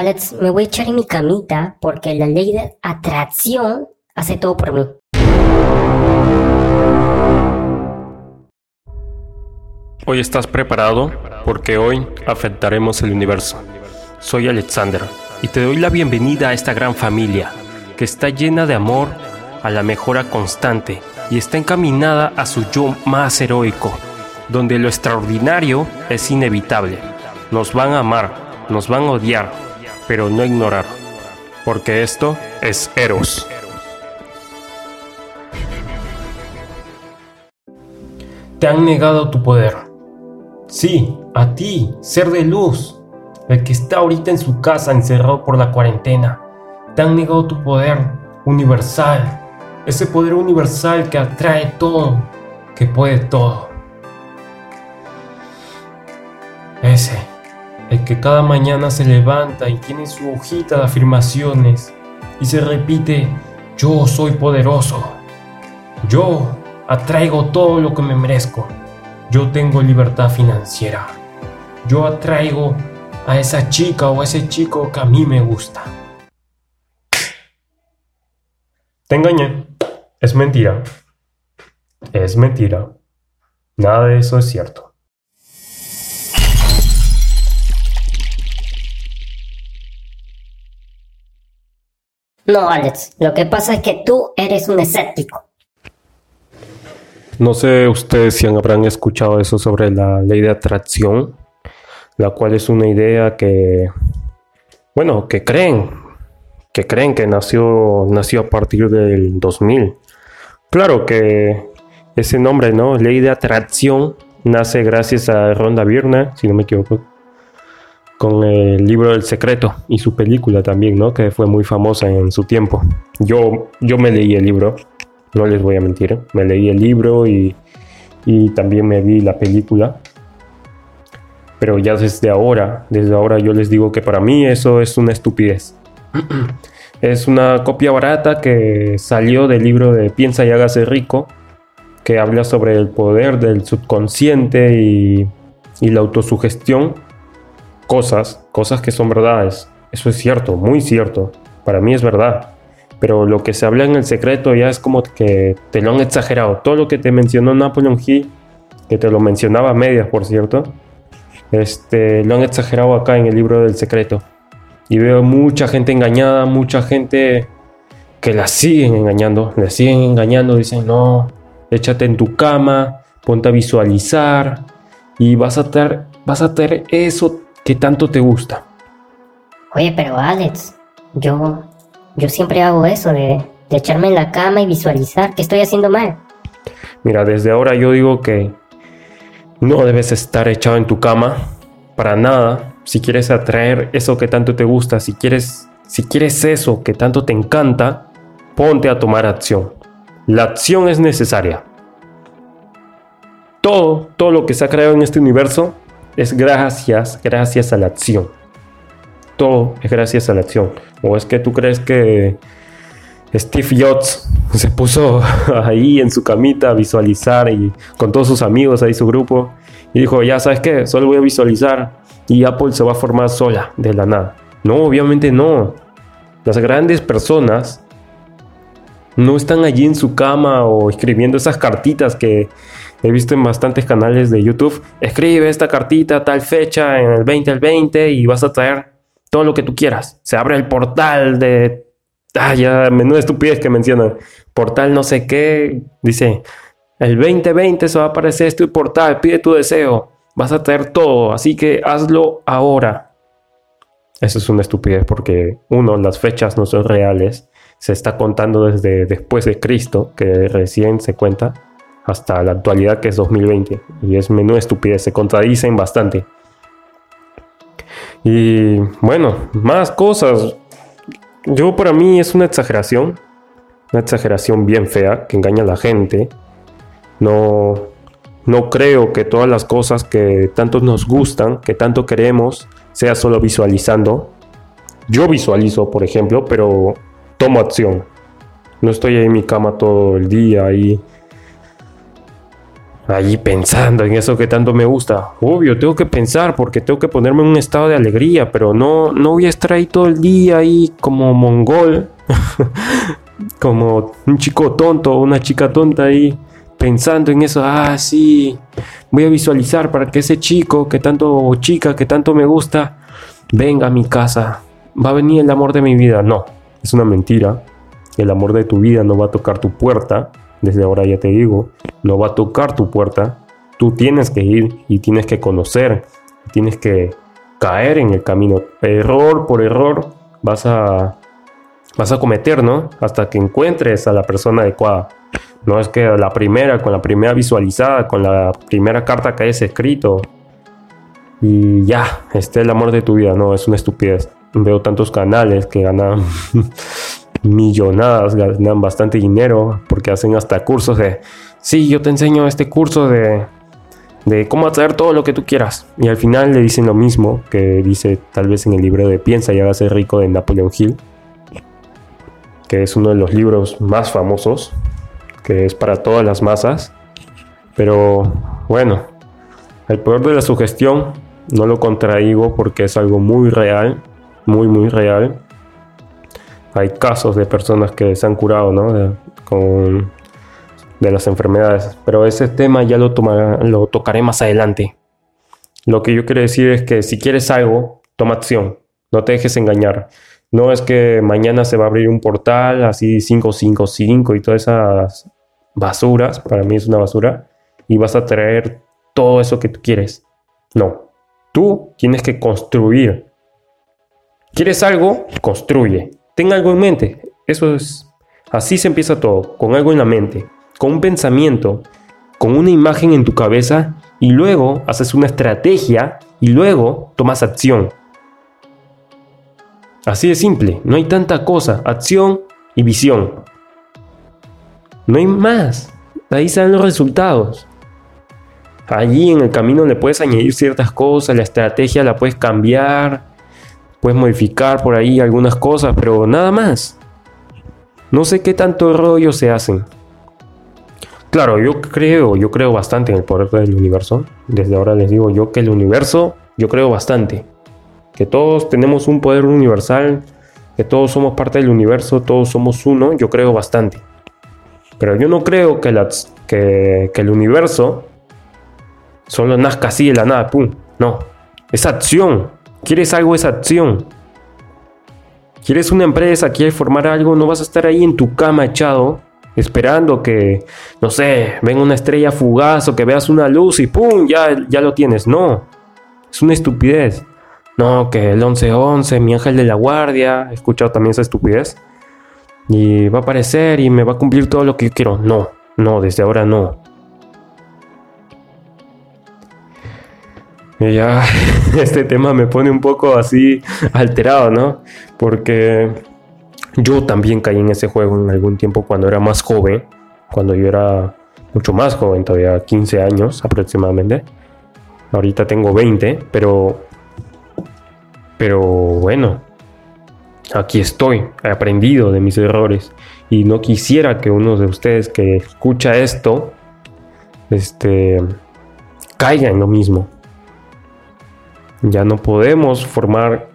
Alex, me voy a echar en mi camita porque la ley de atracción hace todo por mí. Hoy estás preparado porque hoy afectaremos el universo. Soy Alexander y te doy la bienvenida a esta gran familia que está llena de amor a la mejora constante y está encaminada a su yo más heroico, donde lo extraordinario es inevitable. Nos van a amar, nos van a odiar, pero no ignorar, porque esto es Eros. Te han negado tu poder. Sí, a ti, ser de luz, el que está ahorita en su casa encerrado por la cuarentena te han negado tu poder universal, ese poder universal que atrae todo, que puede todo. Ese, el que cada mañana se levanta y tiene su hojita de afirmaciones y se repite, yo soy poderoso, yo atraigo todo lo que me merezco, yo tengo libertad financiera, yo atraigo a esa chica o a ese chico que a mí me gusta. Te engañé. Es mentira. Es mentira. Nada de eso es cierto. No, Alex, lo que pasa es que tú eres un escéptico. No sé ustedes si habrán escuchado eso sobre la ley de atracción, la cual es una idea que, bueno, que creen, que creen que nació, nació a partir del 2000. Claro que ese nombre, ¿no? Ley de atracción, nace gracias a Ronda Byrne, si no me equivoco, con el libro del secreto y su película también, ¿no? Que fue muy famosa en su tiempo. Yo, yo me leí el libro, no les voy a mentir, me leí el libro y, y también me vi la película. Pero ya desde ahora, desde ahora yo les digo que para mí eso es una estupidez. es una copia barata que salió del libro de Piensa y hágase rico, que habla sobre el poder del subconsciente y, la autosugestión. Cosas, cosas que son verdades. Eso es cierto, muy cierto. Para mí es verdad. Pero lo que se habla en el secreto ya es como que te lo han exagerado. Todo lo que te mencionó Napoleon Hill, que te lo mencionaba a medias, por cierto, este, lo han exagerado acá en el libro del secreto. Y veo mucha gente engañada, mucha gente que la siguen engañando, siguen engañando, dicen, no, échate en tu cama, ponte a visualizar y vas a tener, vas a tener eso que tanto te gusta. Oye, pero Alex, yo, yo siempre hago eso de, de echarme en la cama y visualizar que estoy haciendo mal. Mira, desde ahora yo digo que no debes estar echado en tu cama para nada si quieres atraer eso que tanto te gusta, si quieres, si quieres eso que tanto te encanta, ponte a tomar acción. La acción es necesaria. Todo, todo lo que se ha creado en este universo es gracias, gracias a la acción. Todo es gracias a la acción. ¿O es que tú crees que Steve Jobs se puso ahí en su camita a visualizar y con todos sus amigos ahí su grupo y dijo, ya sabes qué, solo voy a visualizar y Apple se va a formar sola de la nada. No, obviamente no. Las grandes personas no están allí en su cama o escribiendo esas cartitas que he visto en bastantes canales de YouTube. Escribe esta cartita tal fecha en el 20 al 20 y vas a traer todo lo que tú quieras. Se abre el portal de... Ah, ya, menuda estupidez que mencionan. Portal no sé qué. Dice, el 2020 se va a aparecer este portal, pide tu deseo. Vas a tener todo, así que hazlo ahora. Eso es una estupidez porque, uno, las fechas no son reales. Se está contando desde después de Cristo, que recién se cuenta, hasta la actualidad que es 2020. Y es menú estupidez, se contradicen bastante. Y bueno, más cosas. Yo para mí es una exageración. Una exageración bien fea que engaña a la gente. No, no creo que todas las cosas que tanto nos gustan, que tanto queremos, sea solo visualizando. Yo visualizo, por ejemplo, pero tomo acción. No estoy ahí en mi cama todo el día ahí allí pensando en eso que tanto me gusta. Obvio, tengo que pensar porque tengo que ponerme en un estado de alegría, pero no, no voy a estar ahí todo el día ahí como mongol, como un chico tonto o una chica tonta ahí pensando en eso. Ah, sí, voy a visualizar para que ese chico que tanto o chica que tanto me gusta venga a mi casa. Va a venir el amor de mi vida. No, es una mentira. El amor de tu vida no va a tocar tu puerta desde ahora ya te digo, no va a tocar tu puerta. Tú tienes que ir y tienes que conocer, tienes que caer en el camino. Error por error vas a, vas a cometer, ¿no? Hasta que encuentres a la persona adecuada. No es que la primera, con la primera visualizada, con la primera carta que hayas escrito y ya, esté el amor de tu vida. No, es una estupidez. Veo tantos canales que ganan millonadas, ganan bastante dinero porque hacen hasta cursos de, sí, yo te enseño este curso de, de cómo hacer todo lo que tú quieras. Y al final le dicen lo mismo que dice tal vez en el libro de Piensa y ser rico de Napoleon Hill, que es uno de los libros más famosos, que es para todas las masas. Pero bueno, el poder de la sugestión no lo contraigo porque es algo muy real, muy, muy real hay casos de personas que se han curado ¿no? de, las enfermedades, pero ese tema ya lo, lo tocaré más adelante. Lo que yo quiero decir es que si quieres algo, toma acción, no te dejes engañar. No es que mañana se va a abrir un portal así 555 y todas esas basuras, para mí es una basura, y vas a traer todo eso que tú quieres. No, tú tienes que construir. ¿Quieres algo? Construye. Ten algo en mente. Eso es. Así se empieza todo, con algo en la mente, con un pensamiento, con una imagen en tu cabeza y luego haces una estrategia y luego tomas acción. Así de simple, no hay tanta cosa, acción y visión. No hay más. Ahí salen los resultados. Allí en el camino le puedes añadir ciertas cosas, la estrategia la puedes cambiar, Puedes modificar por ahí algunas cosas, pero nada más. No sé qué tanto rollo se hacen. Claro, yo creo, yo creo bastante en el poder del universo. Desde ahora les digo yo que el universo, yo creo bastante. Que todos tenemos un poder universal, que todos somos parte del universo, todos somos uno, yo creo bastante. Pero yo no creo que, que, el universo solo nazca así de la nada, pum. No, es acción. ¿Quieres algo? Es acción. ¿Quieres una empresa? ¿Quieres formar algo? No vas a estar ahí en tu cama echado esperando que, no sé, venga una estrella fugaz o que veas una luz y ¡pum! Ya, ya lo tienes. No, es una estupidez. No, que el 1111, mi ángel de la guardia, he escuchado también esa estupidez. Y va a aparecer y me va a cumplir todo lo que yo quiero. No, no, desde ahora no. Y ya este tema me pone un poco así alterado, ¿no? Porque yo también caí en ese juego en algún tiempo cuando era más joven, cuando yo era mucho más joven, todavía 15 años aproximadamente. Ahorita tengo 20, pero pero bueno, aquí estoy, he aprendido de mis errores y no quisiera que uno de ustedes que escucha esto este caiga en lo mismo. Ya no podemos formar,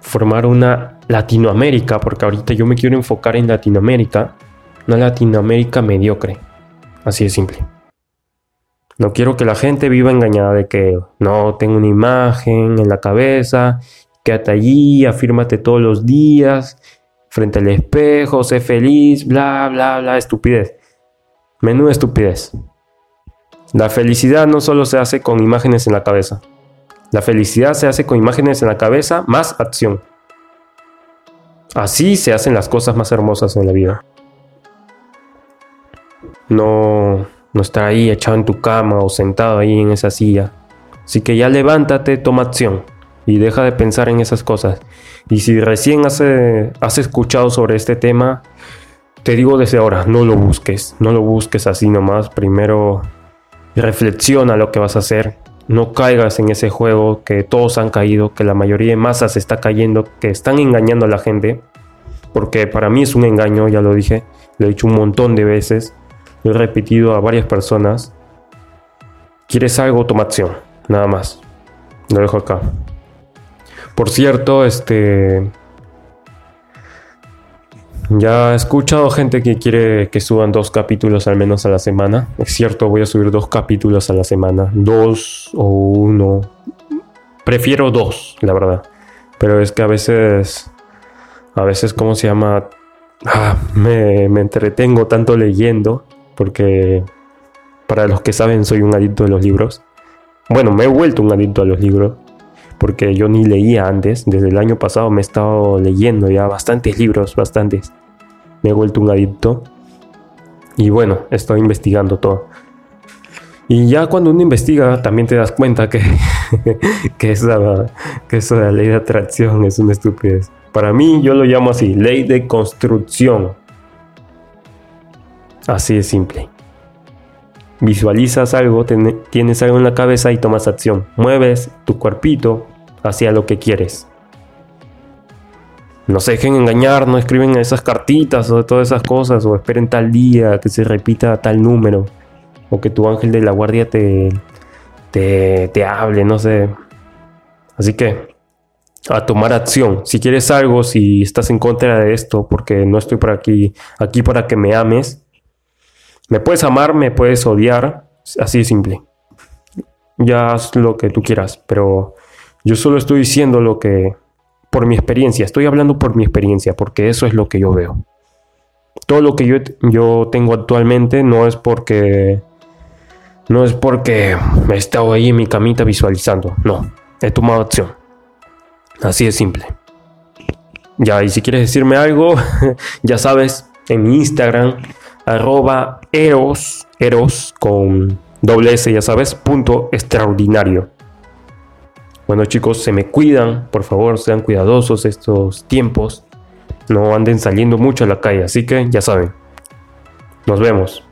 formar una Latinoamérica, porque ahorita yo me quiero enfocar en Latinoamérica, una Latinoamérica mediocre. Así de simple. No quiero que la gente viva engañada de que no tengo una imagen en la cabeza, quédate allí, afírmate todos los días, frente al espejo, sé feliz, bla, bla, bla, estupidez. Menuda estupidez. La felicidad no solo se hace con imágenes en la cabeza. La felicidad se hace con imágenes en la cabeza más acción. Así se hacen las cosas más hermosas en la vida. No, no estar ahí echado en tu cama o sentado ahí en esa silla. Así que ya levántate, toma acción y deja de pensar en esas cosas. Y si recién has, has escuchado sobre este tema, te digo desde ahora, no lo busques, no lo busques así nomás. Primero reflexiona lo que vas a hacer no caigas en ese juego que todos han caído, que la mayoría de masas está cayendo, que están engañando a la gente, porque para mí es un engaño, ya lo dije, lo he dicho un montón de veces, lo he repetido a varias personas, quieres algo, toma acción. Nada más. Lo dejo acá. Por cierto, este... Ya he escuchado gente que quiere que suban dos capítulos al menos a la semana. Es cierto, voy a subir dos capítulos a la semana. Dos o uno. Prefiero dos, la verdad. Pero es que a veces... A veces, ¿cómo se llama? Ah, me, me entretengo tanto leyendo. Porque para los que saben, soy un adicto de los libros. Bueno, me he vuelto un adicto a los libros. Porque yo ni leía antes. Desde el año pasado me he estado leyendo ya bastantes libros, bastantes. Me he vuelto un adicto. Y bueno, estoy investigando todo. Y ya cuando uno investiga, también te das cuenta que, que, esa, que la ley de atracción es una estupidez. Para mí, yo lo llamo así: ley de construcción. Así de simple. Visualizas algo, tienes algo en la cabeza y tomas acción. Mueves tu cuerpito hacia lo que quieres. No se dejen engañar, no escriben esas cartitas o todas esas cosas, o esperen tal día que se repita tal número, o que tu ángel de la guardia te, te, te hable, no sé. Así que, a tomar acción. Si quieres algo, si estás en contra de esto, porque no estoy por aquí, aquí para que me ames, me puedes amar, me puedes odiar, así de simple. Ya haz lo que tú quieras, pero yo solo estoy diciendo lo que, por mi experiencia, estoy hablando por mi experiencia, porque eso es lo que yo veo. Todo lo que yo, yo tengo actualmente no es porque, no es porque he estado ahí en mi camita visualizando, no, he tomado acción. Así de simple. Ya, y si quieres decirme algo, ya sabes, en mi Instagram arroba eros, eros con doble S, ya sabes, punto extraordinario. Bueno chicos, se me cuidan, por favor, sean cuidadosos estos tiempos. No anden saliendo mucho a la calle, así que ya saben. Nos vemos.